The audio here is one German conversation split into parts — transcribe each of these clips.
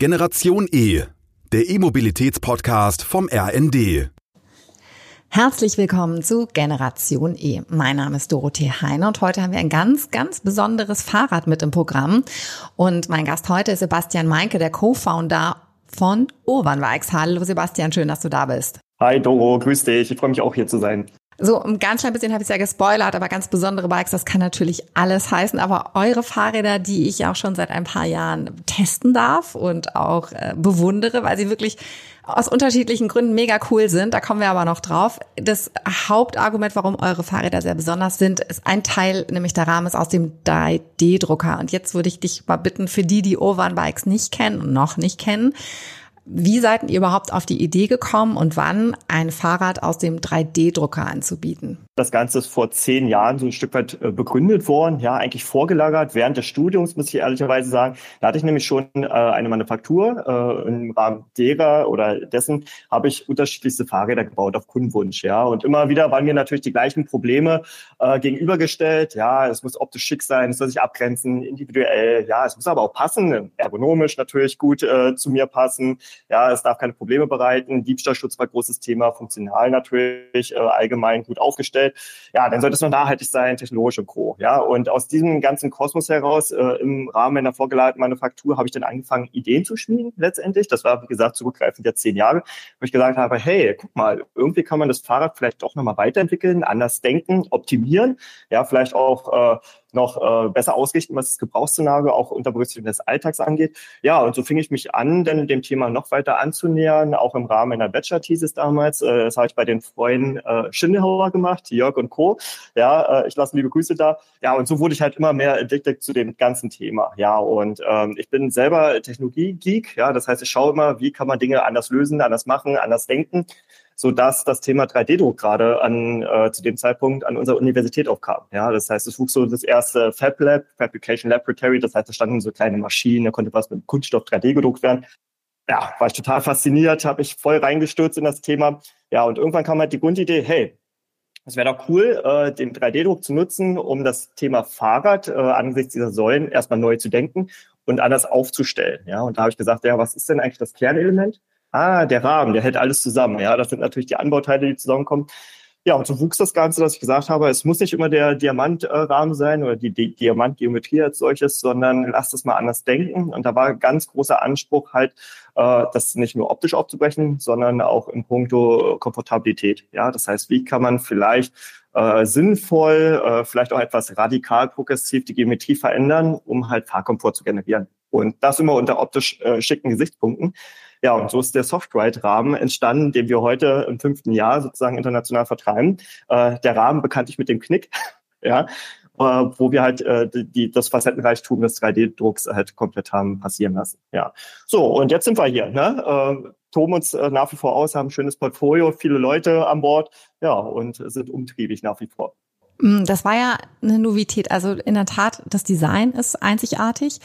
Generation E, der E-Mobilitäts-Podcast vom RND. Herzlich willkommen zu Generation E. Mein Name ist Dorothee Heine und heute haben wir ein ganz, ganz besonderes Fahrrad mit im Programm. Und mein Gast heute ist Sebastian Meinke, der Co-Founder von Urban Bikes. Hallo Sebastian, schön, dass du da bist. Hi Doro, grüß dich. Ich freue mich auch hier zu sein. So, ein ganz klein bisschen habe ich es ja gespoilert, aber ganz besondere Bikes, das kann natürlich alles heißen. Aber eure Fahrräder, die ich auch schon seit ein paar Jahren testen darf und auch äh, bewundere, weil sie wirklich aus unterschiedlichen Gründen mega cool sind. Da kommen wir aber noch drauf. Das Hauptargument, warum eure Fahrräder sehr besonders sind, ist ein Teil, nämlich der Rahmen ist aus dem 3D-Drucker. Und jetzt würde ich dich mal bitten, für die, die Ovan Bikes nicht kennen und noch nicht kennen, wie seid ihr überhaupt auf die Idee gekommen und wann ein Fahrrad aus dem 3D-Drucker anzubieten? Das Ganze ist vor zehn Jahren so ein Stück weit äh, begründet worden, ja, eigentlich vorgelagert während des Studiums, muss ich ehrlicherweise sagen. Da hatte ich nämlich schon äh, eine Manufaktur. Äh, Im Rahmen derer oder dessen habe ich unterschiedlichste Fahrräder gebaut auf Kundenwunsch, ja. Und immer wieder waren mir natürlich die gleichen Probleme äh, gegenübergestellt. Ja, es muss optisch schick sein, es soll sich abgrenzen, individuell. Ja, es muss aber auch passen, ergonomisch natürlich gut äh, zu mir passen. Ja, es darf keine Probleme bereiten. Diebstahlschutz war großes Thema, funktional natürlich, allgemein gut aufgestellt ja, dann sollte es noch nachhaltig sein, technologisch und Co. Ja, und aus diesem ganzen Kosmos heraus, äh, im Rahmen meiner vorgelagerten Manufaktur, habe ich dann angefangen, Ideen zu schmieden letztendlich. Das war, wie gesagt, zurückgreifend ja zehn Jahre, wo ich gesagt habe, hey, guck mal, irgendwie kann man das Fahrrad vielleicht doch nochmal weiterentwickeln, anders denken, optimieren, ja, vielleicht auch äh, noch äh, besser ausrichten, was das Gebrauchsszenario auch unter Berücksichtigung des Alltags angeht. Ja, und so fing ich mich an, dann dem Thema noch weiter anzunähern, auch im Rahmen einer Bachelor-Thesis damals. Äh, das habe ich bei den Freunden äh, Schindelhauer gemacht, Jörg und Co. Ja, äh, ich lasse liebe Grüße da. Ja, und so wurde ich halt immer mehr addicted zu dem ganzen Thema. Ja, und ähm, ich bin selber Technologie-Geek. Ja, das heißt, ich schaue immer, wie kann man Dinge anders lösen, anders machen, anders denken so dass das Thema 3D-Druck gerade an äh, zu dem Zeitpunkt an unserer Universität aufkam. Ja, das heißt, es wuchs so das erste Fab Lab, Fabrication Laboratory. Das heißt, da standen so kleine Maschinen, da konnte was mit Kunststoff 3D gedruckt werden. Ja, war ich total fasziniert, habe ich voll reingestürzt in das Thema. Ja, und irgendwann kam halt die Grundidee, hey, es wäre doch cool, äh, den 3D-Druck zu nutzen, um das Thema Fahrrad äh, angesichts dieser Säulen erstmal neu zu denken und anders aufzustellen. Ja, und da habe ich gesagt, ja, was ist denn eigentlich das Kernelement? Ah, der Rahmen, der hält alles zusammen. Ja, das sind natürlich die Anbauteile, die zusammenkommen. Ja, und so wuchs das Ganze, dass ich gesagt habe, es muss nicht immer der Diamantrahmen sein oder die, Diamantgeometrie als solches, sondern lass das mal anders denken. Und da war ganz großer Anspruch halt, äh, das nicht nur optisch aufzubrechen, sondern auch in puncto Komfortabilität. Ja, das heißt, wie kann man vielleicht äh, sinnvoll, äh, vielleicht auch etwas radikal progressiv die Geometrie verändern, um halt Fahrkomfort zu generieren. Und das immer unter optisch äh, schicken Gesichtspunkten. Ja, und so ist der Softride-Rahmen entstanden, den wir heute im fünften Jahr sozusagen international vertreiben. Äh, der Rahmen bekanntlich mit dem Knick, ja, äh, wo wir halt äh, die, das Facettenreichtum des 3D-Drucks halt komplett haben passieren lassen. Ja, so und jetzt sind wir hier. Ne? Äh, toben uns äh, nach wie vor aus, haben ein schönes Portfolio, viele Leute an Bord, ja und sind umtriebig nach wie vor. Mm, das war ja eine Novität. Also in der Tat, das Design ist einzigartig.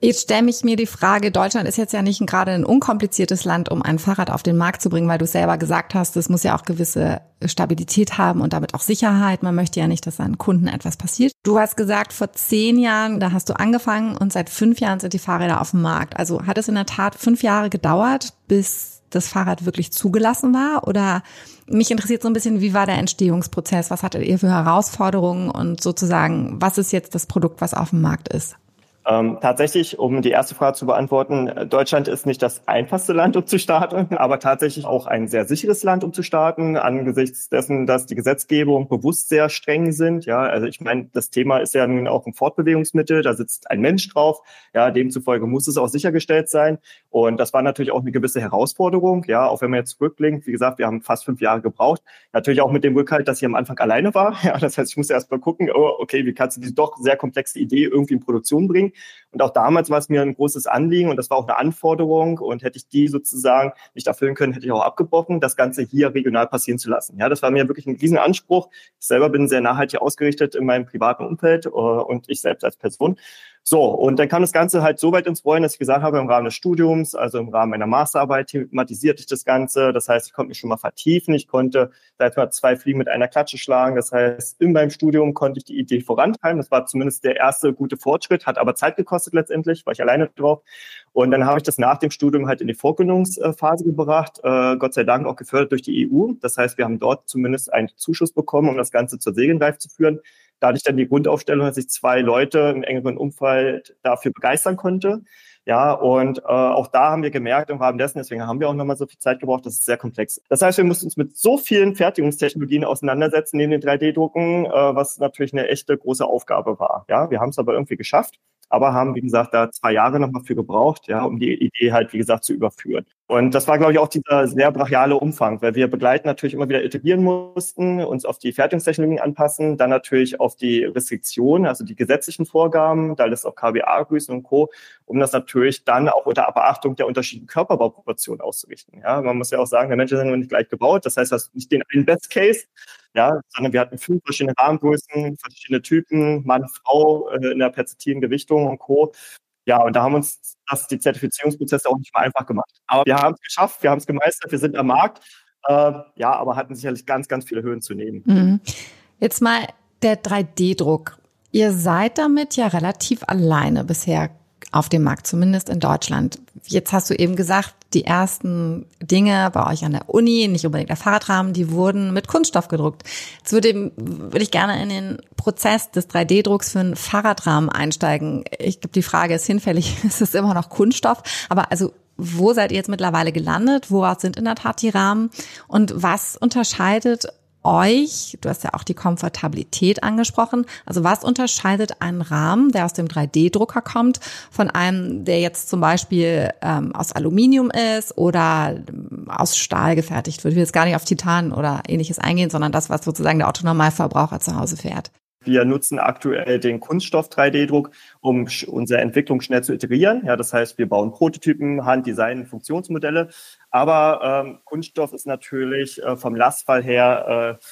Jetzt stelle ich mir die Frage, Deutschland ist jetzt ja nicht gerade ein unkompliziertes Land, um ein Fahrrad auf den Markt zu bringen, weil du selber gesagt hast, es muss ja auch gewisse Stabilität haben und damit auch Sicherheit. Man möchte ja nicht, dass an Kunden etwas passiert. Du hast gesagt, vor zehn Jahren, da hast du angefangen und seit fünf Jahren sind die Fahrräder auf dem Markt. Also hat es in der Tat fünf Jahre gedauert, bis das Fahrrad wirklich zugelassen war? Oder mich interessiert so ein bisschen, wie war der Entstehungsprozess? Was hattet ihr für Herausforderungen und sozusagen, was ist jetzt das Produkt, was auf dem Markt ist? Ähm, tatsächlich, um die erste Frage zu beantworten, Deutschland ist nicht das einfachste Land, um zu starten, aber tatsächlich auch ein sehr sicheres Land, um zu starten, angesichts dessen, dass die Gesetzgebung bewusst sehr streng sind. Ja, also ich meine, das Thema ist ja nun auch ein Fortbewegungsmittel, da sitzt ein Mensch drauf. Ja, demzufolge muss es auch sichergestellt sein. Und das war natürlich auch eine gewisse Herausforderung. Ja, auch wenn man jetzt zurückblinkt, wie gesagt, wir haben fast fünf Jahre gebraucht. Natürlich auch mit dem Rückhalt, dass ich am Anfang alleine war. Ja, das heißt, ich musste erst mal gucken, oh, okay, wie kannst du diese doch sehr komplexe Idee irgendwie in Produktion bringen? Und auch damals war es mir ein großes Anliegen und das war auch eine Anforderung. Und hätte ich die sozusagen nicht erfüllen können, hätte ich auch abgebrochen, das Ganze hier regional passieren zu lassen. Ja, das war mir wirklich ein Riesenanspruch. Ich selber bin sehr nachhaltig ausgerichtet in meinem privaten Umfeld äh, und ich selbst als Person. So, und dann kam das Ganze halt so weit ins Rollen, dass ich gesagt habe, im Rahmen des Studiums, also im Rahmen meiner Masterarbeit, thematisierte ich das Ganze. Das heißt, ich konnte mich schon mal vertiefen. Ich konnte da etwa zwei Fliegen mit einer Klatsche schlagen. Das heißt, in meinem Studium konnte ich die Idee vorantreiben. Das war zumindest der erste gute Fortschritt, hat aber Zeit gekostet letztendlich, war ich alleine drauf. Und dann habe ich das nach dem Studium halt in die Vorgründungsphase gebracht, äh, Gott sei Dank auch gefördert durch die EU. Das heißt, wir haben dort zumindest einen Zuschuss bekommen, um das Ganze zur Segenreif zu führen. Da hatte ich dann die Grundaufstellung, dass ich zwei Leute im engeren Umfeld dafür begeistern konnte. Ja, und äh, auch da haben wir gemerkt im Rahmen dessen, deswegen haben wir auch nochmal so viel Zeit gebraucht, das ist sehr komplex. Das heißt, wir mussten uns mit so vielen Fertigungstechnologien auseinandersetzen neben den 3D-Drucken, äh, was natürlich eine echte große Aufgabe war. Ja, wir haben es aber irgendwie geschafft aber haben, wie gesagt, da zwei Jahre nochmal für gebraucht, ja, um die Idee halt, wie gesagt, zu überführen. Und das war, glaube ich, auch dieser sehr brachiale Umfang, weil wir begleiten natürlich immer wieder iterieren mussten, uns auf die Fertigungstechnologien anpassen, dann natürlich auf die Restriktionen, also die gesetzlichen Vorgaben, da ist auch KBA grüßen und Co., um das natürlich dann auch unter Beachtung der unterschiedlichen Körperbauproportionen auszurichten. Ja, man muss ja auch sagen, der Mensch ist ja nicht gleich gebaut. Das heißt, du hast nicht den einen Best Case, ja, sondern wir hatten fünf verschiedene Rahmengrößen, verschiedene Typen, Mann, Frau äh, in der perzitiven Gewichtung und Co. Ja, und da haben uns das, die Zertifizierungsprozesse auch nicht mal einfach gemacht. Aber wir haben es geschafft, wir haben es gemeistert, wir sind am Markt. Äh, ja, aber hatten sicherlich ganz, ganz viele Höhen zu nehmen. Mhm. Jetzt mal der 3D-Druck. Ihr seid damit ja relativ alleine bisher auf dem Markt, zumindest in Deutschland. Jetzt hast du eben gesagt, die ersten Dinge bei euch an der Uni, nicht unbedingt der Fahrradrahmen, die wurden mit Kunststoff gedruckt. Jetzt würde, würde ich gerne in den Prozess des 3D-Drucks für einen Fahrradrahmen einsteigen. Ich glaube, die Frage ist hinfällig, ist es immer noch Kunststoff? Aber also wo seid ihr jetzt mittlerweile gelandet? Woraus sind in der Tat die Rahmen? Und was unterscheidet euch, du hast ja auch die Komfortabilität angesprochen, also was unterscheidet einen Rahmen, der aus dem 3D-Drucker kommt, von einem, der jetzt zum Beispiel ähm, aus Aluminium ist oder ähm, aus Stahl gefertigt wird? Ich will jetzt gar nicht auf Titan oder ähnliches eingehen, sondern das, was sozusagen der Autonormalverbraucher zu Hause fährt. Wir nutzen aktuell den Kunststoff 3D-Druck, um unsere Entwicklung schnell zu iterieren. Ja, das heißt, wir bauen Prototypen, Handdesign, Funktionsmodelle. Aber ähm, Kunststoff ist natürlich äh, vom Lastfall her, äh,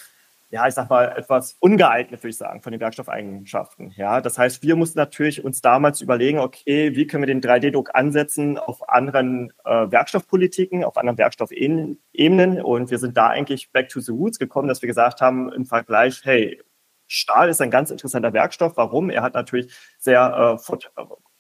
ja, ich sag mal, etwas ungeeignet, würde ich sagen, von den Werkstoffeigenschaften. Ja, das heißt, wir mussten natürlich uns damals überlegen, okay, wie können wir den 3D-Druck ansetzen auf anderen äh, Werkstoffpolitiken, auf anderen Werkstoffebenen. Und wir sind da eigentlich back to the roots gekommen, dass wir gesagt haben, im Vergleich, hey, Stahl ist ein ganz interessanter Werkstoff. Warum? Er hat natürlich sehr äh,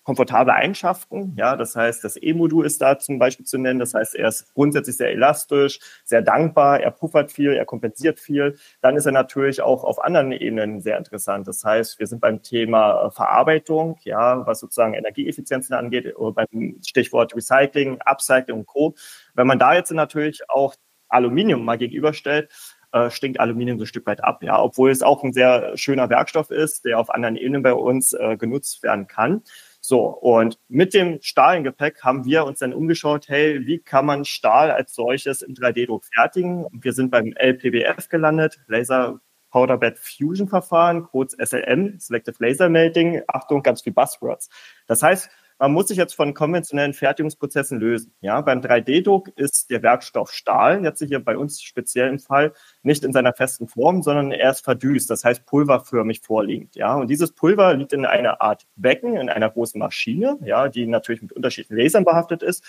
komfortable Eigenschaften. Ja, das heißt, das E-Modul ist da zum Beispiel zu nennen. Das heißt, er ist grundsätzlich sehr elastisch, sehr dankbar, er puffert viel, er kompensiert viel. Dann ist er natürlich auch auf anderen Ebenen sehr interessant. Das heißt, wir sind beim Thema äh, Verarbeitung, ja, was sozusagen Energieeffizienzen angeht, beim Stichwort Recycling, Upcycling und Co. Wenn man da jetzt natürlich auch Aluminium mal gegenüberstellt, äh, stinkt Aluminium so ein Stück weit ab, ja, obwohl es auch ein sehr schöner Werkstoff ist, der auf anderen Ebenen bei uns äh, genutzt werden kann. So, und mit dem Stahl im Gepäck haben wir uns dann umgeschaut, hey, wie kann man Stahl als solches im 3D-Druck fertigen? Wir sind beim LPBF gelandet, Laser Powder Bed Fusion Verfahren, kurz SLM, Selective Laser Melting. Achtung, ganz viel Buzzwords. Das heißt, man muss sich jetzt von konventionellen Fertigungsprozessen lösen. Ja, beim 3D-Druck ist der Werkstoff Stahl, jetzt hier bei uns speziell im Fall, nicht in seiner festen Form, sondern er ist verdüst, das heißt pulverförmig vorliegend. Ja, und dieses Pulver liegt in einer Art Becken, in einer großen Maschine, ja, die natürlich mit unterschiedlichen Lasern behaftet ist.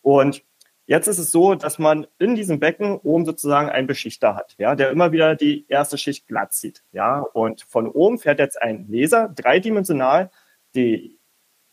Und Jetzt ist es so, dass man in diesem Becken oben sozusagen einen Beschichter hat, ja, der immer wieder die erste Schicht glatt zieht, ja. Und von oben fährt jetzt ein Laser dreidimensional die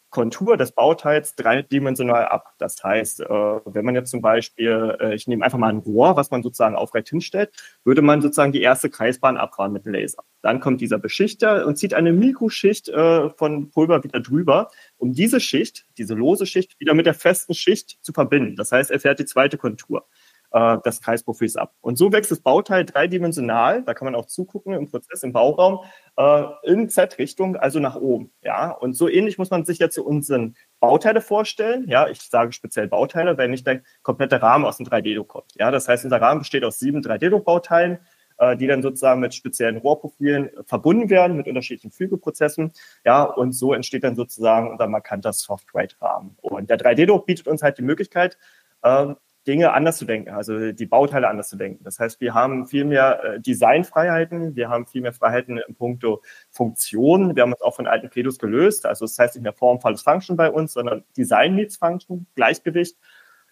Kontur des Bauteils dreidimensional ab. Das heißt, äh, wenn man jetzt zum Beispiel, äh, ich nehme einfach mal ein Rohr, was man sozusagen aufrecht hinstellt, würde man sozusagen die erste Kreisbahn abfahren mit dem Laser. Dann kommt dieser Beschichter und zieht eine Mikroschicht äh, von Pulver wieder drüber, um diese Schicht, diese lose Schicht, wieder mit der festen Schicht zu verbinden. Das heißt, er fährt die zweite Kontur äh, des Kreisprofils ab. Und so wächst das Bauteil dreidimensional, da kann man auch zugucken im Prozess, im Bauraum, äh, in Z-Richtung, also nach oben. Ja, und so ähnlich muss man sich jetzt zu unseren Bauteile vorstellen. Ja, ich sage speziell Bauteile, weil nicht der komplette Rahmen aus dem 3D-Druck kommt. Ja, das heißt, unser Rahmen besteht aus sieben 3D-Druck-Bauteilen äh, die dann sozusagen mit speziellen Rohrprofilen verbunden werden, mit unterschiedlichen Fügeprozessen. Ja, und so entsteht dann sozusagen unser markanter Software-Rahmen. Und der 3D-Druck bietet uns halt die Möglichkeit, äh, Dinge anders zu denken, also die Bauteile anders zu denken. Das heißt, wir haben viel mehr äh, Designfreiheiten, wir haben viel mehr Freiheiten im Punkto Funktion. Wir haben uns auch von alten Credos gelöst. Also das heißt nicht mehr Form, Fall, Function bei uns, sondern Design meets Function, Gleichgewicht.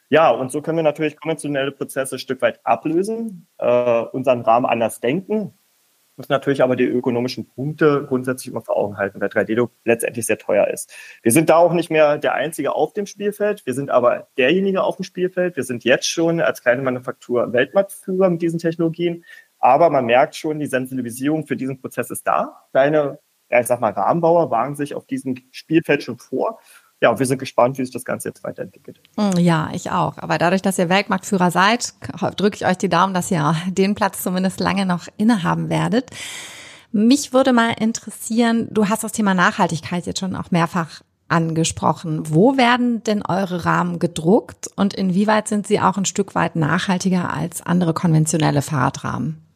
Ja, und so können wir natürlich konventionelle Prozesse ein Stück weit ablösen, äh, unseren Rahmen anders denken, müssen natürlich aber die ökonomischen Punkte grundsätzlich immer vor Augen halten, weil 3D-Druck letztendlich sehr teuer ist. Wir sind da auch nicht mehr der Einzige auf dem Spielfeld. Wir sind aber derjenige auf dem Spielfeld. Wir sind jetzt schon als kleine Manufaktur Weltmarktführer mit diesen Technologien. Aber man merkt schon, die Sensibilisierung für diesen Prozess ist da. Kleine, ja, ich sag mal, Rahmenbauer wagen sich auf diesem Spielfeld schon vor ja, wir sind gespannt, wie sich das Ganze jetzt weiterentwickelt. Hm, ja, ich auch. Aber dadurch, dass ihr Weltmarktführer seid, drücke ich euch die Daumen, dass ihr den Platz zumindest lange noch innehaben werdet. Mich würde mal interessieren, du hast das Thema Nachhaltigkeit jetzt schon auch mehrfach angesprochen. Wo werden denn eure Rahmen gedruckt und inwieweit sind sie auch ein Stück weit nachhaltiger als andere konventionelle Fahrradrahmen?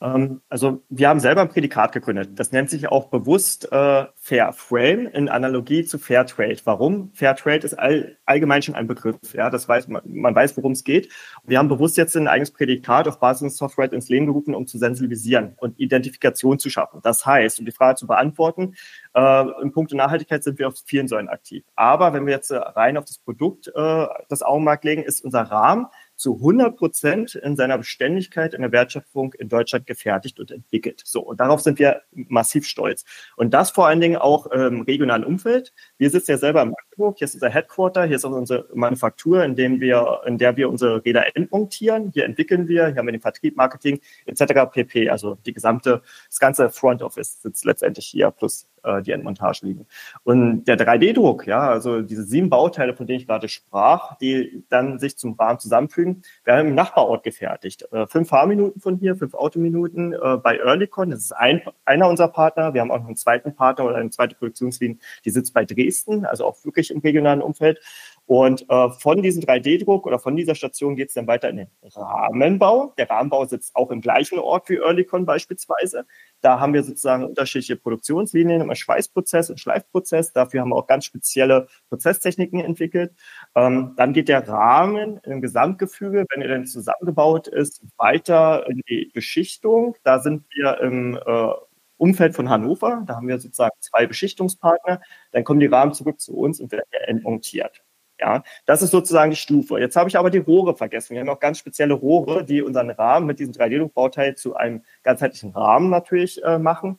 Ähm, also wir haben selber ein Prädikat gegründet. Das nennt sich auch bewusst äh, Fair Frame in Analogie zu Fair Trade. Warum? Fair Trade ist all, allgemein schon ein Begriff. Ja, das weiß man, man weiß, worum es geht. Wir haben bewusst jetzt ein eigenes Prädikat auf Basis des Software ins Leben gerufen, um zu sensibilisieren und Identifikation zu schaffen. Das heißt, um die Frage zu beantworten, äh, im Punkt Nachhaltigkeit sind wir auf vielen Säulen aktiv. Aber wenn wir jetzt äh, rein auf das Produkt äh, das Augenmerk legen, ist unser Rahmen zu 100 Prozent in seiner Beständigkeit in der Wertschöpfung in Deutschland gefertigt und entwickelt. So, und darauf sind wir massiv stolz. Und das vor allen Dingen auch im regionalen Umfeld. Wir sitzen ja selber in Magdeburg, hier ist unser Headquarter, hier ist unsere Manufaktur, in, dem wir, in der wir unsere Räder entmontieren. Hier entwickeln wir, hier haben wir den Vertrieb, Marketing etc. pp. Also die gesamte, das ganze Front Office sitzt letztendlich hier plus äh, die Endmontage liegen. Und der 3D-Druck, ja, also diese sieben Bauteile, von denen ich gerade sprach, die dann sich zum Rahmen zusammenfügen, werden im Nachbarort gefertigt. Äh, fünf Fahrminuten von hier, fünf Autominuten äh, bei Earlycon. Das ist ein, einer unserer Partner. Wir haben auch noch einen zweiten Partner oder eine zweite Produktionslinie, die sitzt bei Dresden, also auch wirklich im regionalen Umfeld. Und äh, von diesem 3D-Druck oder von dieser Station geht es dann weiter in den Rahmenbau. Der Rahmenbau sitzt auch im gleichen Ort wie Earlycon beispielsweise. Da haben wir sozusagen unterschiedliche Produktionslinien, im Schweißprozess und Schleifprozess. Dafür haben wir auch ganz spezielle Prozesstechniken entwickelt. Ähm, dann geht der Rahmen im Gesamtgefüge, wenn er dann zusammengebaut ist, weiter in die Beschichtung. Da sind wir im äh, Umfeld von Hannover. Da haben wir sozusagen zwei Beschichtungspartner. Dann kommen die Rahmen zurück zu uns und werden entmontiert. Ja, das ist sozusagen die Stufe. Jetzt habe ich aber die Rohre vergessen. Wir haben auch ganz spezielle Rohre, die unseren Rahmen mit diesem 3D-Druckbauteil zu einem ganzheitlichen Rahmen natürlich äh, machen.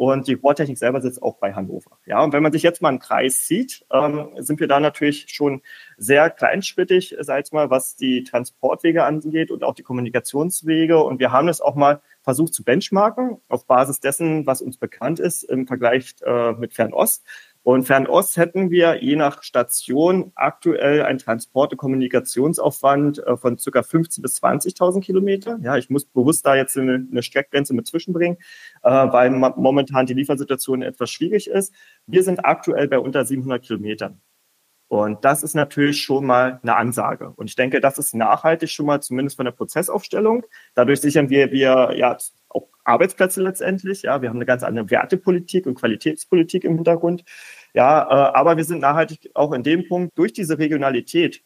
Und die Rohrtechnik selber sitzt auch bei Hannover. Ja, und wenn man sich jetzt mal einen Kreis sieht, ähm, sind wir da natürlich schon sehr kleinschrittig, sag ich mal, was die Transportwege angeht und auch die Kommunikationswege. Und wir haben es auch mal versucht zu benchmarken auf Basis dessen, was uns bekannt ist im Vergleich äh, mit Fernost. Und Fernost hätten wir je nach Station aktuell einen Transport- und Kommunikationsaufwand äh, von circa 15.000 bis 20.000 Kilometer. Ja, ich muss bewusst da jetzt eine, eine Streckgrenze mit zwischenbringen, äh, weil momentan die Liefersituation etwas schwierig ist. Wir sind aktuell bei unter 700 Kilometern. Und das ist natürlich schon mal eine Ansage. Und ich denke, das ist nachhaltig schon mal zumindest von der Prozessaufstellung. Dadurch sichern wir, wir ja auch Arbeitsplätze letztendlich. Ja, wir haben eine ganz andere Wertepolitik und Qualitätspolitik im Hintergrund. Ja, äh, aber wir sind nachhaltig auch in dem Punkt durch diese Regionalität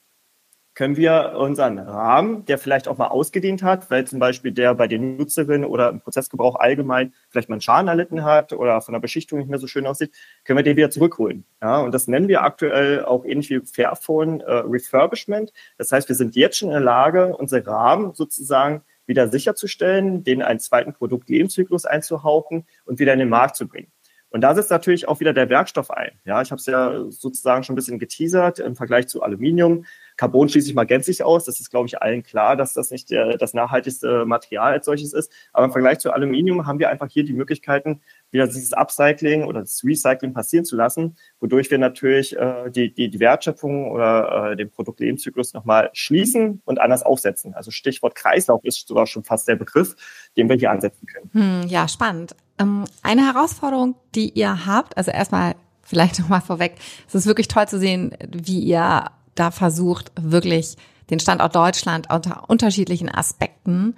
können wir unseren Rahmen, der vielleicht auch mal ausgedient hat, weil zum Beispiel der bei den Nutzerinnen oder im Prozessgebrauch allgemein vielleicht mal einen Schaden erlitten hat oder von der Beschichtung nicht mehr so schön aussieht, können wir den wieder zurückholen. Ja, und das nennen wir aktuell auch ähnlich wie Fairphone äh, Refurbishment. Das heißt, wir sind jetzt schon in der Lage, unsere Rahmen sozusagen wieder sicherzustellen, denen einen zweiten Produktlebenszyklus einzuhauchen und wieder in den Markt zu bringen. Und da setzt natürlich auch wieder der Werkstoff ein. Ja, ich habe es ja sozusagen schon ein bisschen geteasert im Vergleich zu Aluminium. Carbon schließe ich mal gänzlich aus. Das ist, glaube ich, allen klar, dass das nicht der, das nachhaltigste Material als solches ist. Aber im Vergleich zu Aluminium haben wir einfach hier die Möglichkeiten, wieder dieses Upcycling oder das Recycling passieren zu lassen, wodurch wir natürlich äh, die, die, die Wertschöpfung oder äh, den Produktlebenszyklus nochmal schließen und anders aufsetzen. Also Stichwort Kreislauf ist sogar schon fast der Begriff, den wir hier ansetzen können. Hm, ja, spannend. Ähm, eine Herausforderung, die ihr habt, also erstmal vielleicht nochmal vorweg, es ist wirklich toll zu sehen, wie ihr da versucht, wirklich den Standort Deutschland unter unterschiedlichen Aspekten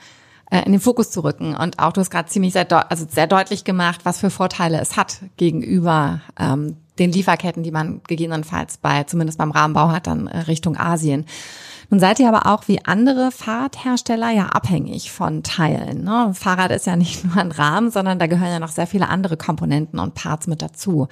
äh, in den Fokus zu rücken. Und auch du hast gerade ziemlich sehr, also sehr deutlich gemacht, was für Vorteile es hat gegenüber ähm, den Lieferketten, die man gegebenenfalls bei, zumindest beim Rahmenbau hat, dann äh, Richtung Asien. Nun seid ihr aber auch wie andere Fahrradhersteller ja abhängig von Teilen. Ne? Fahrrad ist ja nicht nur ein Rahmen, sondern da gehören ja noch sehr viele andere Komponenten und Parts mit dazu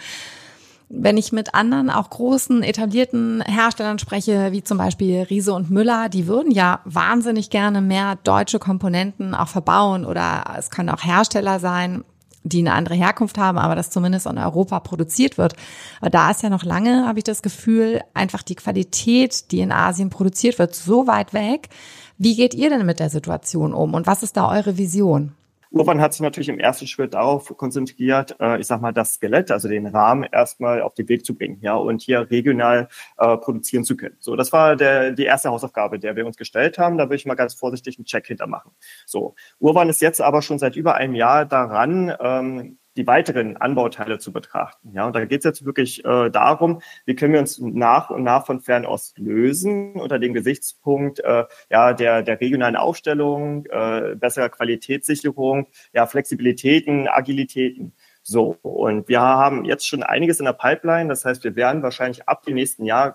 wenn ich mit anderen, auch großen, etablierten Herstellern spreche, wie zum Beispiel Riese und Müller, die würden ja wahnsinnig gerne mehr deutsche Komponenten auch verbauen oder es können auch Hersteller sein, die eine andere Herkunft haben, aber das zumindest in Europa produziert wird. Aber da ist ja noch lange, habe ich das Gefühl, einfach die Qualität, die in Asien produziert wird, so weit weg. Wie geht ihr denn mit der Situation um und was ist da eure Vision? Urban hat sich natürlich im ersten Schritt darauf konzentriert, äh, ich sag mal, das Skelett, also den Rahmen erstmal auf den Weg zu bringen, ja, und hier regional äh, produzieren zu können. So, das war der, die erste Hausaufgabe, der wir uns gestellt haben. Da würde ich mal ganz vorsichtig einen Check hintermachen. So, Urban ist jetzt aber schon seit über einem Jahr daran, ähm, die weiteren Anbauteile zu betrachten. Ja, und da geht es jetzt wirklich äh, darum, wie können wir uns nach und nach von Fernost lösen unter dem Gesichtspunkt äh, ja der der regionalen Aufstellung, äh, besserer Qualitätssicherung, ja Flexibilitäten, Agilitäten. So, und wir haben jetzt schon einiges in der Pipeline. Das heißt, wir werden wahrscheinlich ab dem nächsten Jahr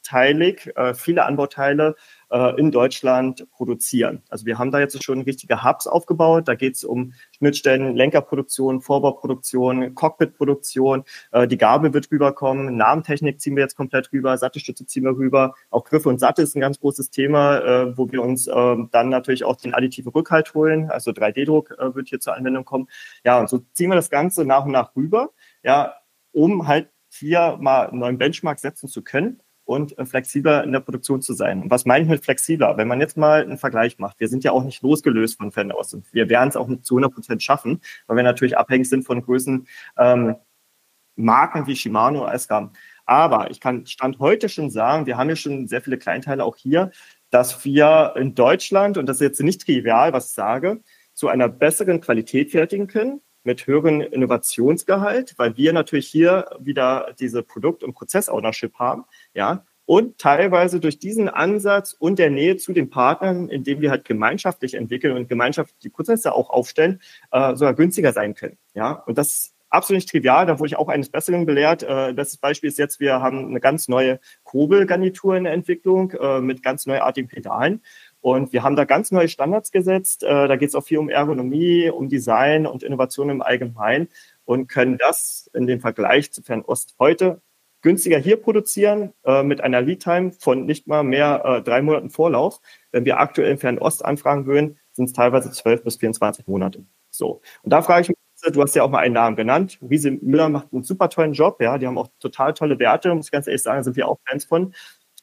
großteilig äh, viele Anbauteile äh, in Deutschland produzieren. Also wir haben da jetzt schon richtige Hubs aufgebaut. Da geht es um Schnittstellen, Lenkerproduktion, Vorbauproduktion, Cockpitproduktion. Äh, die Gabel wird rüberkommen. Namentechnik ziehen wir jetzt komplett rüber. Sattelstütze ziehen wir rüber. Auch Griffe und Sattel ist ein ganz großes Thema, äh, wo wir uns äh, dann natürlich auch den additiven Rückhalt holen. Also 3D-Druck äh, wird hier zur Anwendung kommen. Ja, und so ziehen wir das Ganze nach und nach rüber. Ja, um halt hier mal einen neuen Benchmark setzen zu können und äh, flexibler in der Produktion zu sein. Und was meine ich mit flexibler? Wenn man jetzt mal einen Vergleich macht, wir sind ja auch nicht losgelöst von Fernost und wir werden es auch nicht zu 100 Prozent schaffen, weil wir natürlich abhängig sind von Größen ähm, Marken wie Shimano, Escam. Aber ich kann Stand heute schon sagen, wir haben ja schon sehr viele Kleinteile auch hier, dass wir in Deutschland, und das ist jetzt nicht trivial, was ich sage, zu einer besseren Qualität fertigen können, mit höheren Innovationsgehalt, weil wir natürlich hier wieder diese Produkt- und Prozess-Ownership haben, ja, und teilweise durch diesen Ansatz und der Nähe zu den Partnern, indem wir halt gemeinschaftlich entwickeln und gemeinschaftlich die Prozesse auch aufstellen, äh, sogar günstiger sein können, ja, und das ist absolut nicht trivial, da wurde ich auch eines Besseren belehrt. Äh, das Beispiel ist jetzt, wir haben eine ganz neue Kurbelgarnitur in der Entwicklung äh, mit ganz neuartigen Pedalen. Und wir haben da ganz neue Standards gesetzt. Äh, da geht es auch viel um Ergonomie, um Design und Innovation im Allgemeinen und können das in dem Vergleich zu Fernost heute günstiger hier produzieren äh, mit einer Lead-Time von nicht mal mehr äh, drei Monaten Vorlauf. Wenn wir aktuell in Fernost anfragen würden, sind es teilweise zwölf bis 24 Monate. So. Und da frage ich mich, du hast ja auch mal einen Namen genannt. Riese Müller macht einen super tollen Job, ja. Die haben auch total tolle Werte, muss ich ganz ehrlich sagen, sind wir auch Fans von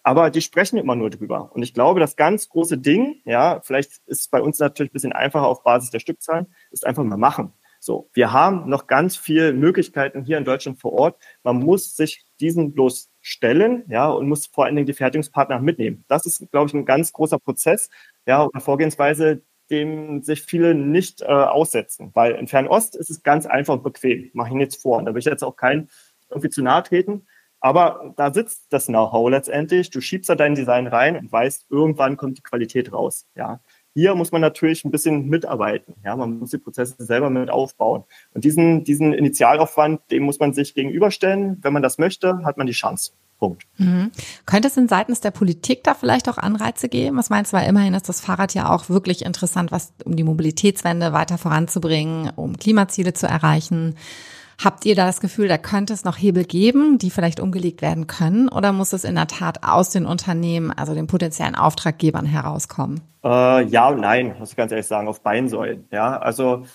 aber die sprechen immer nur drüber. Und ich glaube, das ganz große Ding, ja, vielleicht ist es bei uns natürlich ein bisschen einfacher auf Basis der Stückzahlen, ist einfach mal machen. So, wir haben noch ganz viele Möglichkeiten hier in Deutschland vor Ort. Man muss sich diesen bloß stellen, ja, und muss vor allen Dingen die Fertigungspartner mitnehmen. Das ist, glaube ich, ein ganz großer Prozess, ja, und eine Vorgehensweise, dem sich viele nicht äh, aussetzen. Weil in Fernost ist es ganz einfach und bequem. Mache ich jetzt vor. Und da will ich jetzt auch keinen irgendwie zu nahe treten. Aber da sitzt das Know-how letztendlich. Du schiebst da dein Design rein und weißt, irgendwann kommt die Qualität raus. Ja. Hier muss man natürlich ein bisschen mitarbeiten. Ja, man muss die Prozesse selber mit aufbauen. Und diesen, diesen Initialaufwand, dem muss man sich gegenüberstellen. Wenn man das möchte, hat man die Chance. Punkt. Mhm. Könnte es in seitens der Politik da vielleicht auch Anreize geben? Was meinst du, weil immerhin ist das Fahrrad ja auch wirklich interessant, was um die Mobilitätswende weiter voranzubringen, um Klimaziele zu erreichen. Habt ihr da das Gefühl, da könnte es noch Hebel geben, die vielleicht umgelegt werden können? Oder muss es in der Tat aus den Unternehmen, also den potenziellen Auftraggebern herauskommen? Äh, ja und nein, muss ich ganz ehrlich sagen, auf beiden Säulen. Ja, also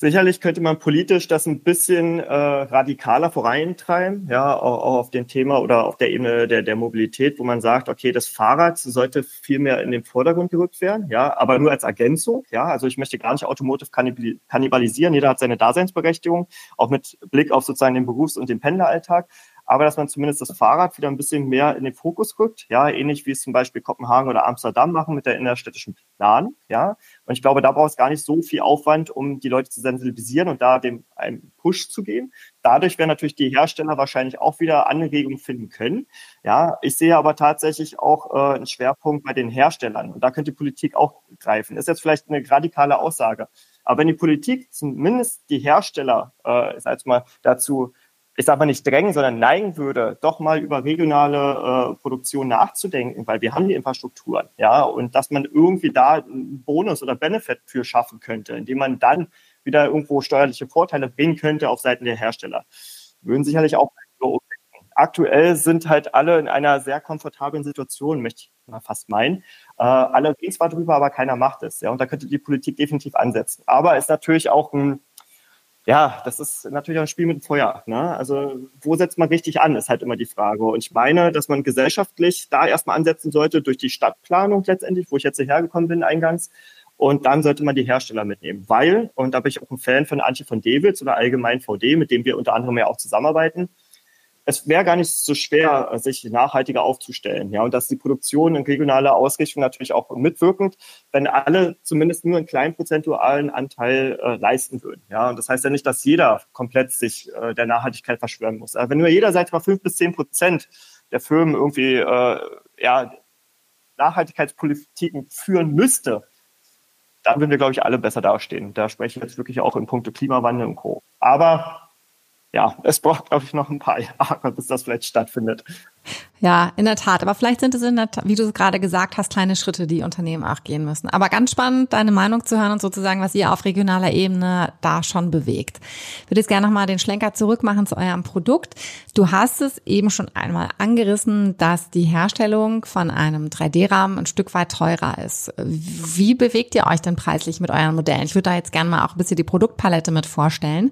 Sicherlich könnte man politisch das ein bisschen äh, radikaler vorantreiben, ja, auch, auch auf dem Thema oder auf der Ebene der, der Mobilität, wo man sagt, okay, das Fahrrad sollte viel mehr in den Vordergrund gerückt werden, ja, aber nur als Ergänzung, ja. Also ich möchte gar nicht Automotive kannibalisieren, jeder hat seine Daseinsberechtigung, auch mit Blick auf sozusagen den Berufs- und den Pendleralltag aber dass man zumindest das Fahrrad wieder ein bisschen mehr in den Fokus rückt, ja, ähnlich wie es zum Beispiel Kopenhagen oder Amsterdam machen mit der innerstädtischen Plan, ja. Und ich glaube, da braucht es gar nicht so viel Aufwand, um die Leute zu sensibilisieren und da dem einen Push zu geben. Dadurch werden natürlich die Hersteller wahrscheinlich auch wieder Anregungen finden können. Ja, ich sehe aber tatsächlich auch äh, einen Schwerpunkt bei den Herstellern und da könnte die Politik auch greifen. Ist jetzt vielleicht eine radikale Aussage. Aber wenn die Politik zumindest die Hersteller, äh, sag mal, dazu ich sage mal nicht drängen, sondern neigen würde, doch mal über regionale äh, Produktion nachzudenken, weil wir haben die Infrastrukturen, ja, und dass man irgendwie da einen Bonus oder Benefit für schaffen könnte, indem man dann wieder irgendwo steuerliche Vorteile bringen könnte auf Seiten der Hersteller. Würden sicherlich auch Aktuell sind halt alle in einer sehr komfortablen Situation, möchte ich mal fast meinen. Äh, alle reden zwar drüber, aber keiner macht es. Ja, und da könnte die Politik definitiv ansetzen. Aber ist natürlich auch ein ja, das ist natürlich auch ein Spiel mit Feuer. Ne? Also wo setzt man richtig an, ist halt immer die Frage. Und ich meine, dass man gesellschaftlich da erstmal ansetzen sollte durch die Stadtplanung letztendlich, wo ich jetzt hierher gekommen bin eingangs. Und dann sollte man die Hersteller mitnehmen, weil, und da bin ich auch ein Fan von Antje von Dewitz oder allgemein VD, mit dem wir unter anderem ja auch zusammenarbeiten, es wäre gar nicht so schwer, sich nachhaltiger aufzustellen. Ja, und dass die Produktion in regionaler Ausrichtung natürlich auch mitwirkend, wenn alle zumindest nur einen kleinen prozentualen Anteil äh, leisten würden. Ja, und das heißt ja nicht, dass jeder komplett sich äh, der Nachhaltigkeit verschwören muss. Aber wenn nur jeder, seit mal fünf bis zehn Prozent der Firmen irgendwie äh, ja, Nachhaltigkeitspolitiken führen müsste, dann würden wir, glaube ich, alle besser dastehen. Da spreche ich jetzt wirklich auch in puncto Klimawandel und Co. Aber ja, es braucht, glaube ich, noch ein paar Jahre, bis das vielleicht stattfindet. Ja, in der Tat. Aber vielleicht sind es, in der Tat, wie du es gerade gesagt hast, kleine Schritte, die Unternehmen auch gehen müssen. Aber ganz spannend, deine Meinung zu hören und sozusagen, was ihr auf regionaler Ebene da schon bewegt. Ich würde jetzt gerne nochmal den Schlenker zurückmachen zu eurem Produkt. Du hast es eben schon einmal angerissen, dass die Herstellung von einem 3D-Rahmen ein Stück weit teurer ist. Wie bewegt ihr euch denn preislich mit euren Modellen? Ich würde da jetzt gerne mal auch ein bisschen die Produktpalette mit vorstellen.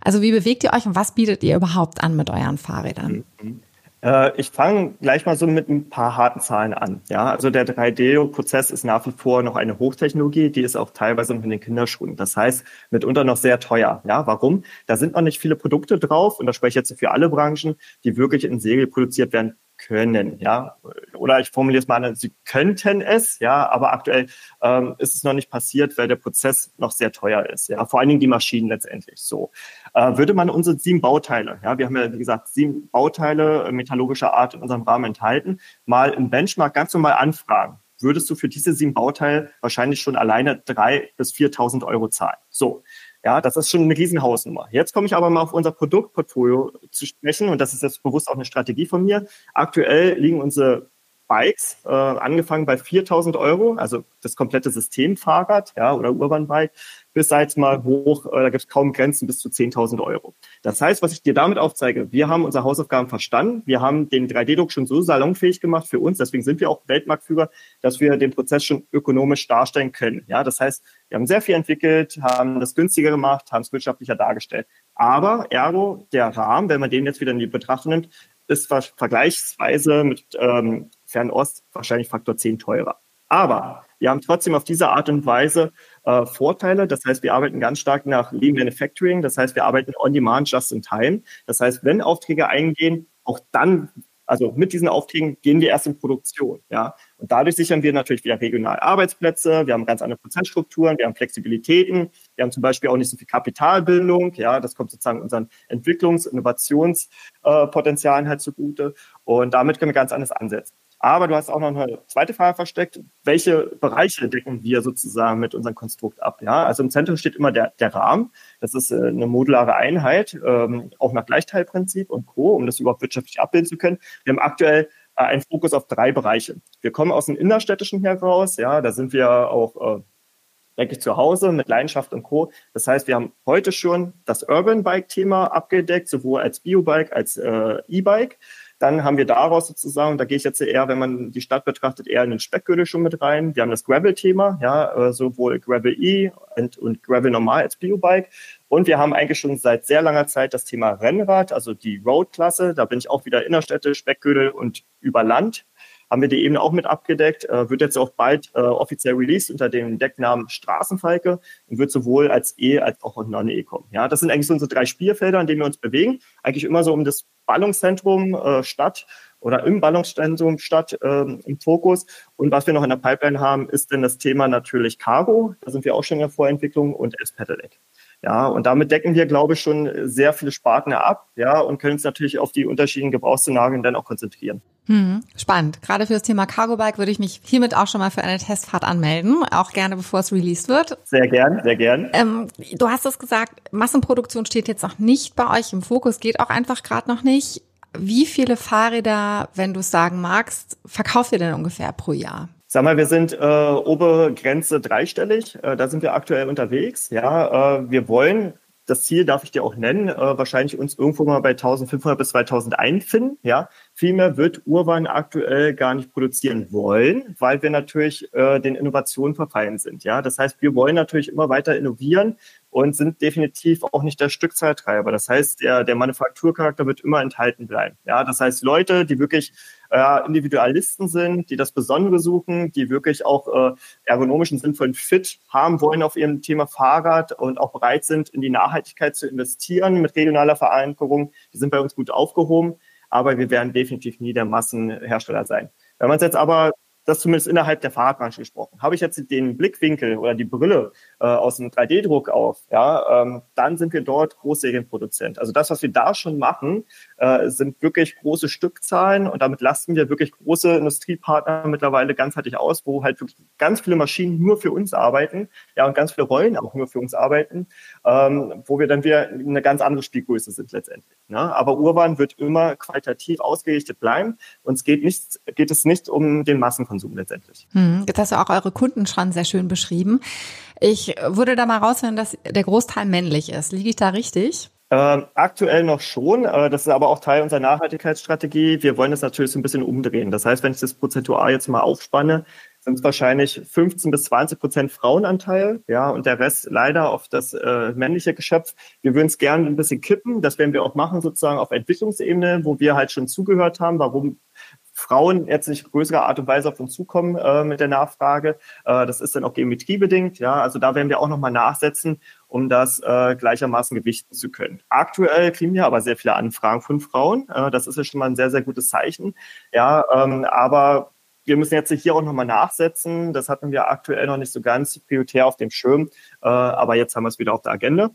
Also wie bewegt ihr euch und was bietet ihr überhaupt an mit euren Fahrrädern? Mhm. Äh, ich fange gleich mal so mit ein paar harten Zahlen an. Ja, also der 3D-Prozess ist nach wie vor noch eine Hochtechnologie, die ist auch teilweise noch in den Kinderschuhen. Das heißt, mitunter noch sehr teuer. Ja, warum? Da sind noch nicht viele Produkte drauf, und da spreche ich jetzt für alle Branchen, die wirklich in Serie produziert werden können, ja. Oder ich formuliere es mal, sie könnten es, ja, aber aktuell ähm, ist es noch nicht passiert, weil der Prozess noch sehr teuer ist, ja. Vor allen Dingen die Maschinen letztendlich so. Äh, würde man unsere sieben Bauteile, ja, wir haben ja, wie gesagt, sieben Bauteile metallurgischer Art in unserem Rahmen enthalten, mal im Benchmark ganz normal anfragen, würdest du für diese sieben Bauteile wahrscheinlich schon alleine drei bis 4.000 Euro zahlen. So. Ja, das ist schon eine Riesenhausnummer. Jetzt komme ich aber mal auf unser Produktportfolio zu sprechen und das ist jetzt bewusst auch eine Strategie von mir. Aktuell liegen unsere Bikes, äh, angefangen bei 4.000 Euro, also das komplette System Fahrrad ja, oder Urban-Bike, bis seit mal hoch, äh, da gibt es kaum Grenzen, bis zu 10.000 Euro. Das heißt, was ich dir damit aufzeige, wir haben unsere Hausaufgaben verstanden, wir haben den 3D-Druck schon so salonfähig gemacht für uns, deswegen sind wir auch Weltmarktführer, dass wir den Prozess schon ökonomisch darstellen können. Ja, das heißt, wir haben sehr viel entwickelt, haben das günstiger gemacht, haben es wirtschaftlicher dargestellt. Aber ergo, der Rahmen, wenn man den jetzt wieder in die Betrachtung nimmt, ist vergleichsweise mit ähm, Fernost wahrscheinlich Faktor 10 teurer. Aber wir haben trotzdem auf diese Art und Weise äh, Vorteile. Das heißt, wir arbeiten ganz stark nach Lean Manufacturing. Das heißt, wir arbeiten on demand, just in time. Das heißt, wenn Aufträge eingehen, auch dann also mit diesen Aufträgen gehen wir erst in Produktion, ja. Und dadurch sichern wir natürlich wieder regional Arbeitsplätze. Wir haben ganz andere Prozessstrukturen, wir haben Flexibilitäten. Wir haben zum Beispiel auch nicht so viel Kapitalbildung, ja. Das kommt sozusagen unseren Entwicklungs-, Innovationspotenzialen halt zugute. Und damit können wir ganz anders ansetzen. Aber du hast auch noch eine zweite Frage versteckt. Welche Bereiche decken wir sozusagen mit unserem Konstrukt ab? Ja, also im Zentrum steht immer der, der Rahmen. Das ist äh, eine modulare Einheit, ähm, auch nach Gleichteilprinzip und Co., um das überhaupt wirtschaftlich abbilden zu können. Wir haben aktuell äh, einen Fokus auf drei Bereiche. Wir kommen aus dem Innerstädtischen heraus. Ja, da sind wir auch, äh, denke ich, zu Hause mit Leidenschaft und Co. Das heißt, wir haben heute schon das Urban Bike Thema abgedeckt, sowohl als Biobike als äh, E-Bike. Dann haben wir daraus sozusagen, da gehe ich jetzt eher, wenn man die Stadt betrachtet, eher in den Speckgürtel schon mit rein. Wir haben das Gravel-Thema, ja, äh, sowohl Gravel E und, und Gravel normal als Biobike. Und wir haben eigentlich schon seit sehr langer Zeit das Thema Rennrad, also die Road-Klasse. Da bin ich auch wieder Innerstädte, Speckgürtel und über Land haben wir die Ebene auch mit abgedeckt, äh, wird jetzt auch bald äh, offiziell released unter dem Decknamen Straßenfalke und wird sowohl als E als auch Non-E kommen. Ja, das sind eigentlich so unsere drei Spielfelder, in denen wir uns bewegen. Eigentlich immer so um das Ballungszentrum äh, Stadt oder im Ballungszentrum Stadt ähm, im Fokus. Und was wir noch in der Pipeline haben, ist denn das Thema natürlich Cargo. Da sind wir auch schon in der Vorentwicklung und S-Pedelec. Ja, und damit decken wir, glaube ich, schon sehr viele Sparten ab, ja, und können uns natürlich auf die unterschiedlichen Gebrauchsszenarien dann auch konzentrieren. Hm, spannend. Gerade für das Thema Cargo Bike würde ich mich hiermit auch schon mal für eine Testfahrt anmelden, auch gerne bevor es released wird. Sehr gern, sehr gern. Ähm, du hast es gesagt, Massenproduktion steht jetzt noch nicht bei euch im Fokus, geht auch einfach gerade noch nicht. Wie viele Fahrräder, wenn du es sagen magst, verkauft ihr denn ungefähr pro Jahr? Sag mal, wir sind äh, obere Grenze dreistellig. Äh, da sind wir aktuell unterwegs. Ja, äh, wir wollen das Ziel darf ich dir auch nennen, äh, wahrscheinlich uns irgendwo mal bei 1500 bis 2000 einfinden. Ja, vielmehr wird Urban aktuell gar nicht produzieren wollen, weil wir natürlich äh, den Innovationen verfallen sind. Ja, das heißt, wir wollen natürlich immer weiter innovieren und sind definitiv auch nicht der Stückzahltreiber. Das heißt, der, der Manufakturcharakter wird immer enthalten bleiben. Ja, das heißt, Leute, die wirklich äh, Individualisten sind, die das Besondere suchen, die wirklich auch äh, ergonomischen sinnvollen Fit haben wollen auf ihrem Thema Fahrrad und auch bereit sind, in die Nachhaltigkeit zu investieren mit regionaler Verankerung. Die sind bei uns gut aufgehoben, aber wir werden definitiv nie der Massenhersteller sein. Wenn man es jetzt aber das zumindest innerhalb der Fahrradbranche gesprochen. Habe ich jetzt den Blickwinkel oder die Brille äh, aus dem 3D-Druck auf, ja, ähm, dann sind wir dort Großserienproduzent. Also das, was wir da schon machen, äh, sind wirklich große Stückzahlen und damit lasten wir wirklich große Industriepartner mittlerweile ganzheitlich aus, wo halt wirklich ganz viele Maschinen nur für uns arbeiten, ja, und ganz viele Rollen auch nur für uns arbeiten, ähm, wo wir dann wieder eine ganz andere Spielgröße sind letztendlich. Ne? Aber Urban wird immer qualitativ ausgerichtet bleiben. Uns geht, nicht, geht es nicht um den Massenkonsum. Konsum letztendlich. Hm, jetzt hast du auch eure Kunden schon sehr schön beschrieben. Ich würde da mal raushören, dass der Großteil männlich ist. Liege ich da richtig? Ähm, aktuell noch schon. Äh, das ist aber auch Teil unserer Nachhaltigkeitsstrategie. Wir wollen das natürlich so ein bisschen umdrehen. Das heißt, wenn ich das prozentual jetzt mal aufspanne, sind es wahrscheinlich 15 bis 20 Prozent Frauenanteil, ja, und der Rest leider auf das äh, männliche Geschöpf. Wir würden es gerne ein bisschen kippen. Das werden wir auch machen, sozusagen auf Entwicklungsebene, wo wir halt schon zugehört haben, warum Frauen jetzt nicht größerer Art und Weise auf uns zukommen äh, mit der Nachfrage. Äh, das ist dann auch geometriebedingt. Ja, also da werden wir auch nochmal nachsetzen, um das äh, gleichermaßen gewichten zu können. Aktuell kriegen wir aber sehr viele Anfragen von Frauen. Äh, das ist ja schon mal ein sehr, sehr gutes Zeichen. Ja, ähm, aber wir müssen jetzt hier auch nochmal nachsetzen. Das hatten wir aktuell noch nicht so ganz prioritär auf dem Schirm. Äh, aber jetzt haben wir es wieder auf der Agenda.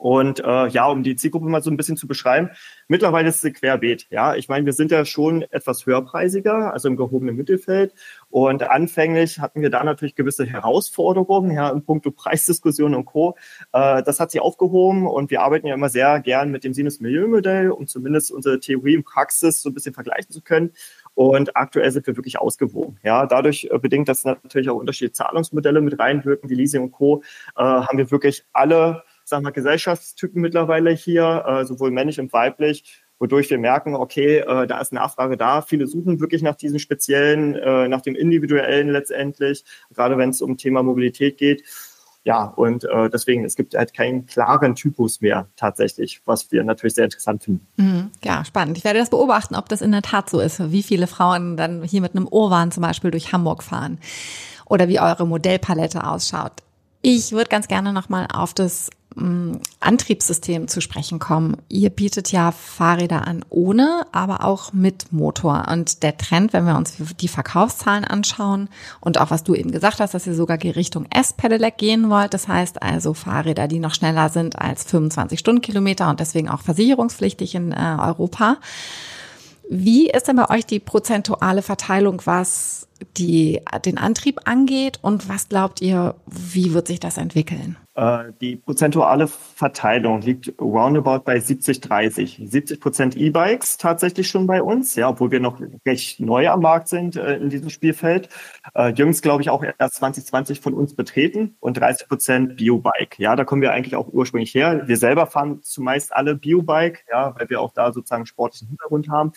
Und äh, ja, um die Zielgruppe mal so ein bisschen zu beschreiben, mittlerweile ist sie querbeet. Ja, ich meine, wir sind ja schon etwas höherpreisiger, also im gehobenen Mittelfeld. Und anfänglich hatten wir da natürlich gewisse Herausforderungen, ja, im Punkto Preisdiskussion und Co. Äh, das hat sich aufgehoben und wir arbeiten ja immer sehr gern mit dem Sinus-Milieu-Modell, um zumindest unsere Theorie und Praxis so ein bisschen vergleichen zu können. Und aktuell sind wir wirklich ausgewogen. Ja, dadurch äh, bedingt, dass natürlich auch unterschiedliche Zahlungsmodelle mit reinwirken, wie Leasing und Co., äh, haben wir wirklich alle sagen wir, Gesellschaftstypen mittlerweile hier, äh, sowohl männlich und weiblich, wodurch wir merken, okay, äh, da ist Nachfrage da. Viele suchen wirklich nach diesen speziellen, äh, nach dem individuellen letztendlich, gerade wenn es um Thema Mobilität geht. Ja, und äh, deswegen, es gibt halt keinen klaren Typus mehr tatsächlich, was wir natürlich sehr interessant finden. Mhm, ja, spannend. Ich werde das beobachten, ob das in der Tat so ist, wie viele Frauen dann hier mit einem Ohrwahn zum Beispiel durch Hamburg fahren oder wie eure Modellpalette ausschaut. Ich würde ganz gerne nochmal auf das Antriebssystem zu sprechen kommen. Ihr bietet ja Fahrräder an ohne, aber auch mit Motor. Und der Trend, wenn wir uns die Verkaufszahlen anschauen und auch was du eben gesagt hast, dass ihr sogar Richtung S-Pedelec gehen wollt, das heißt also Fahrräder, die noch schneller sind als 25 Stundenkilometer und deswegen auch versicherungspflichtig in äh, Europa. Wie ist denn bei euch die prozentuale Verteilung, was die, den Antrieb angeht und was glaubt ihr, wie wird sich das entwickeln? Äh, die prozentuale Verteilung liegt roundabout bei 70-30. 70 Prozent E-Bikes tatsächlich schon bei uns, ja, obwohl wir noch recht neu am Markt sind äh, in diesem Spielfeld. Äh, jüngst, glaube ich, auch erst 2020 von uns betreten und 30 Prozent Biobike. Ja, da kommen wir eigentlich auch ursprünglich her. Wir selber fahren zumeist alle Biobike, ja, weil wir auch da sozusagen sportlichen Hintergrund haben.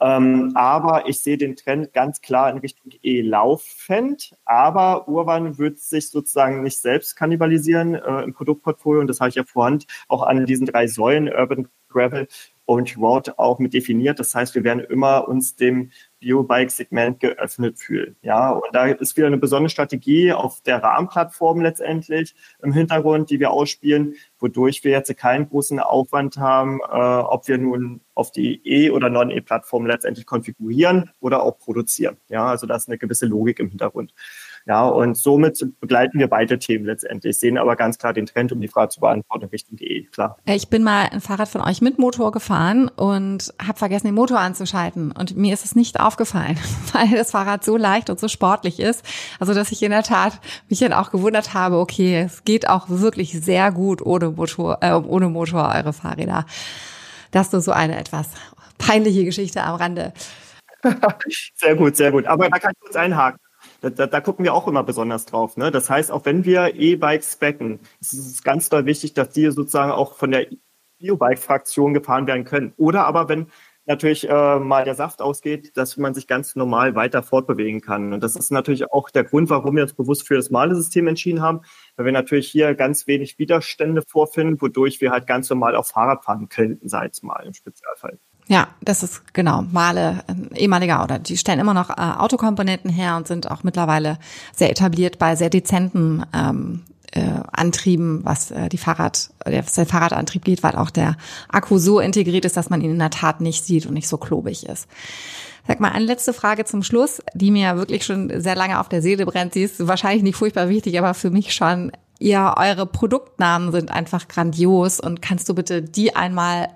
Ähm, aber ich sehe den Trend ganz klar in Richtung E-laufend. Aber Urban wird sich sozusagen nicht selbst kannibalisieren äh, im Produktportfolio. Und das habe ich ja vorhin auch an diesen drei Säulen, Urban Gravel und Road auch mit definiert. Das heißt, wir werden immer uns dem Biobike-Segment geöffnet fühlen. Ja, und da ist wieder eine besondere Strategie auf der Rahmenplattform letztendlich im Hintergrund, die wir ausspielen, wodurch wir jetzt keinen großen Aufwand haben, äh, ob wir nun auf die E- oder Non-E-Plattform letztendlich konfigurieren oder auch produzieren. Ja, also da ist eine gewisse Logik im Hintergrund. Ja, und somit begleiten wir beide Themen letztendlich, sehen aber ganz klar den Trend, um die Frage zu beantworten, Richtung E, klar. Ich bin mal ein Fahrrad von euch mit Motor gefahren und habe vergessen, den Motor anzuschalten. Und mir ist es nicht aufgefallen, weil das Fahrrad so leicht und so sportlich ist. Also, dass ich in der Tat mich dann auch gewundert habe, okay, es geht auch wirklich sehr gut ohne Motor, äh, ohne Motor eure Fahrräder. Das ist so eine etwas peinliche Geschichte am Rande. sehr gut, sehr gut. Aber da kann ich kurz einhaken. Da, da, da gucken wir auch immer besonders drauf. Ne? Das heißt, auch wenn wir E-Bikes specken, ist es ganz doll wichtig, dass die sozusagen auch von der E-Bike-Fraktion gefahren werden können. Oder aber wenn natürlich äh, mal der Saft ausgeht, dass man sich ganz normal weiter fortbewegen kann. Und das ist natürlich auch der Grund, warum wir uns bewusst für das Male-System entschieden haben, weil wir natürlich hier ganz wenig Widerstände vorfinden, wodurch wir halt ganz normal auf Fahrrad fahren könnten, sei es mal im Spezialfall. Ja, das ist genau Male ehemaliger oder die stellen immer noch äh, Autokomponenten her und sind auch mittlerweile sehr etabliert bei sehr dezenten ähm, äh, Antrieben, was äh, die Fahrrad, der, der Fahrradantrieb geht, weil auch der Akku so integriert ist, dass man ihn in der Tat nicht sieht und nicht so klobig ist. Sag mal, eine letzte Frage zum Schluss, die mir wirklich schon sehr lange auf der Seele brennt. Sie ist wahrscheinlich nicht furchtbar wichtig, aber für mich schon. Ja, eure Produktnamen sind einfach grandios und kannst du bitte die einmal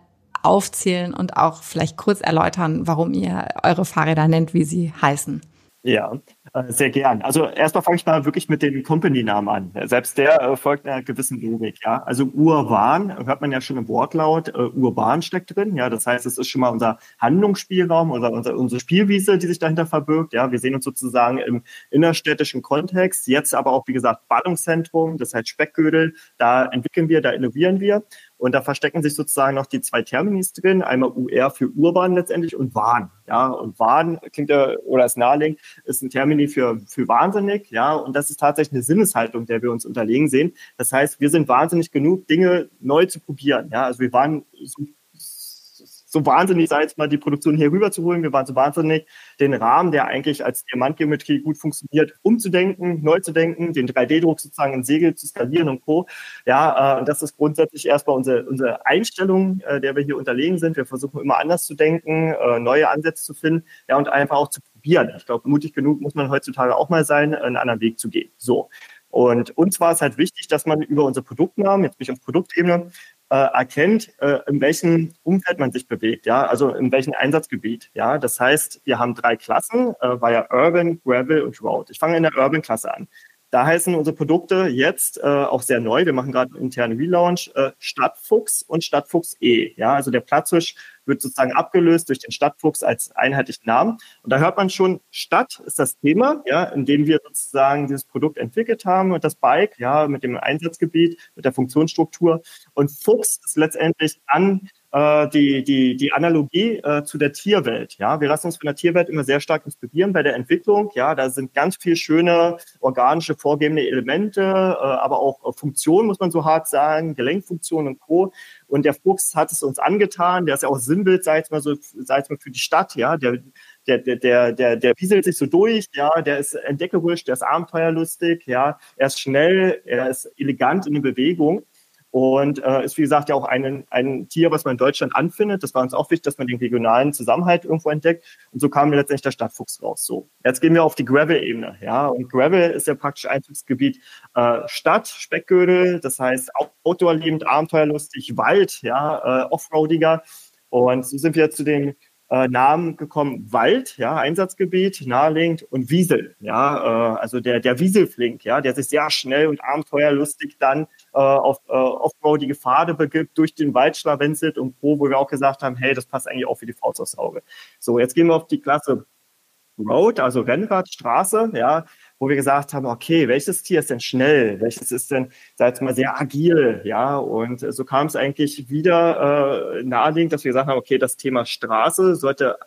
aufzählen und auch vielleicht kurz erläutern, warum ihr eure Fahrräder nennt, wie sie heißen. Ja, äh, sehr gern. Also erstmal fange ich mal wirklich mit dem Company-Namen an. Selbst der äh, folgt einer gewissen Logik. Ja, also urban hört man ja schon im Wortlaut. Uh, urban steckt drin. Ja, das heißt, es ist schon mal unser Handlungsspielraum oder unser, unsere Spielwiese, die sich dahinter verbirgt. Ja, wir sehen uns sozusagen im innerstädtischen Kontext. Jetzt aber auch wie gesagt Ballungszentrum, das heißt Speckgödel. Da entwickeln wir, da innovieren wir. Und da verstecken sich sozusagen noch die zwei Terminis drin, einmal UR für urban letztendlich und Wahn. Ja, und Wahn klingt ja, oder ist naheliegend, ist ein Termini für, für wahnsinnig. Ja, und das ist tatsächlich eine Sinneshaltung, der wir uns unterlegen sehen. Das heißt, wir sind wahnsinnig genug, Dinge neu zu probieren. Ja, also wir waren so wahnsinnig, sei jetzt mal die Produktion hier rüber zu holen. Wir waren so wahnsinnig, den Rahmen, der eigentlich als Diamantgeometrie gut funktioniert, umzudenken, neu zu denken, den 3D-Druck sozusagen in Segel zu skalieren und Co. Ja, äh, das ist grundsätzlich erstmal unsere, unsere Einstellung, äh, der wir hier unterlegen sind. Wir versuchen immer anders zu denken, äh, neue Ansätze zu finden, ja, und einfach auch zu probieren. Ich glaube, mutig genug muss man heutzutage auch mal sein, einen anderen Weg zu gehen. So. Und uns war es halt wichtig, dass man über unser Produktnamen, jetzt bin ich auf Produktebene, äh, erkennt, äh, in welchem Umfeld man sich bewegt, ja, also in welchem Einsatzgebiet, ja. Das heißt, wir haben drei Klassen, äh, war ja Urban, Gravel und Road. Ich fange in der Urban-Klasse an. Da heißen unsere Produkte jetzt äh, auch sehr neu. Wir machen gerade einen internen Relaunch äh, Stadtfuchs und Stadtfuchs E. Ja, also der Platzhirsch wird sozusagen abgelöst durch den Stadtfuchs als einheitlichen Namen. Und da hört man schon, Stadt ist das Thema, ja, in dem wir sozusagen dieses Produkt entwickelt haben und das Bike, ja, mit dem Einsatzgebiet, mit der Funktionsstruktur. Und Fuchs ist letztendlich dann äh, die, die, die Analogie äh, zu der Tierwelt. Ja, wir lassen uns von der Tierwelt immer sehr stark inspirieren bei der Entwicklung. Ja, da sind ganz viel schöne organische vorgebende Elemente, äh, aber auch äh, Funktionen, muss man so hart sagen, Gelenkfunktionen und Co. Und der Fuchs hat es uns angetan. Der ist ja auch Sinnbild, sei es mal so, sei es mal für die Stadt. Ja, der der, der, der, der, der pieselt sich so durch, ja, der ist entdeckerisch, der ist abenteuerlustig, ja, er ist schnell, er ist elegant in der Bewegung. Und äh, ist, wie gesagt, ja auch ein, ein Tier, was man in Deutschland anfindet. Das war uns auch wichtig, dass man den regionalen Zusammenhalt irgendwo entdeckt. Und so kam letztendlich der Stadtfuchs raus. So, jetzt gehen wir auf die Gravel-Ebene. Ja, und Gravel ist ja praktisch Einzugsgebiet äh, Stadt, Speckgürtel, das heißt outdoor-liebend, abenteuerlustig, Wald, ja, äh, Offroadiger. Und so sind wir zu den äh, Namen gekommen Wald, ja, Einsatzgebiet, naheliegend und Wiesel, ja, äh, also der, der Wieselflink, ja, der sich sehr schnell und abenteuerlustig dann äh, auf äh, offroadige Pfade begibt, durch den Wald schlawenzelt und pro, wo wir auch gesagt haben, hey, das passt eigentlich auch für die Faust aufs Auge. So, jetzt gehen wir auf die Klasse Road, also Rennrad, Straße, ja, wo wir gesagt haben, okay, welches Tier ist denn schnell? Welches ist denn, sag jetzt mal, sehr agil? Ja, und so kam es eigentlich wieder äh, naheliegend, dass wir gesagt haben, okay, das Thema Straße sollte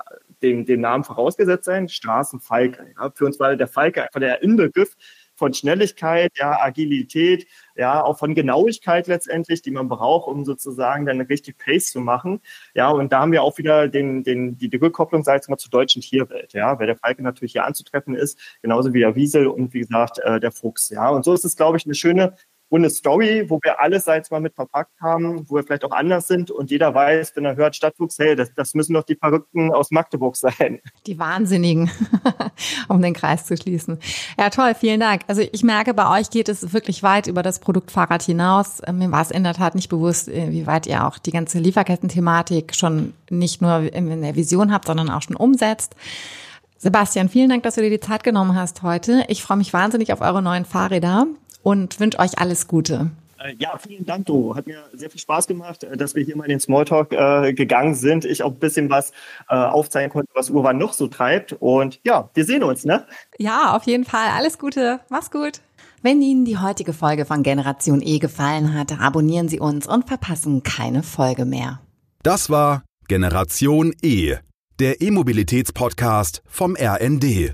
dem, dem Namen vorausgesetzt sein, Straßenfalke. Ja, für uns war der Falke einfach der Inbegriff von Schnelligkeit, ja, Agilität, ja, auch von Genauigkeit letztendlich, die man braucht, um sozusagen dann richtig Pace zu machen. Ja, und da haben wir auch wieder den, den, die, Rückkopplung, sag ich mal, zur deutschen Tierwelt, ja, weil der Falke natürlich hier anzutreffen ist, genauso wie der Wiesel und wie gesagt, äh, der Fuchs, ja. Und so ist es, glaube ich, eine schöne und eine Story, wo wir alles, seit mal mit verpackt haben, wo wir vielleicht auch anders sind und jeder weiß, wenn er hört Stadtfuchs, hey, das, das müssen doch die Verrückten aus Magdeburg sein. Die Wahnsinnigen, um den Kreis zu schließen. Ja, toll, vielen Dank. Also ich merke, bei euch geht es wirklich weit über das Produkt Fahrrad hinaus. Mir war es in der Tat nicht bewusst, äh, wie weit ihr auch die ganze Lieferketten-Thematik schon nicht nur in der Vision habt, sondern auch schon umsetzt. Sebastian, vielen Dank, dass du dir die Zeit genommen hast heute. Ich freue mich wahnsinnig auf eure neuen Fahrräder und wünsche euch alles Gute. Äh, ja, vielen Dank, Doro. Hat mir sehr viel Spaß gemacht, äh, dass wir hier mal in den Smalltalk äh, gegangen sind. Ich auch ein bisschen was äh, aufzeigen konnte, was Urban noch so treibt. Und ja, wir sehen uns, ne? Ja, auf jeden Fall. Alles Gute. Mach's gut. Wenn Ihnen die heutige Folge von Generation E gefallen hat, abonnieren Sie uns und verpassen keine Folge mehr. Das war Generation E, der E-Mobilitäts-Podcast vom RND.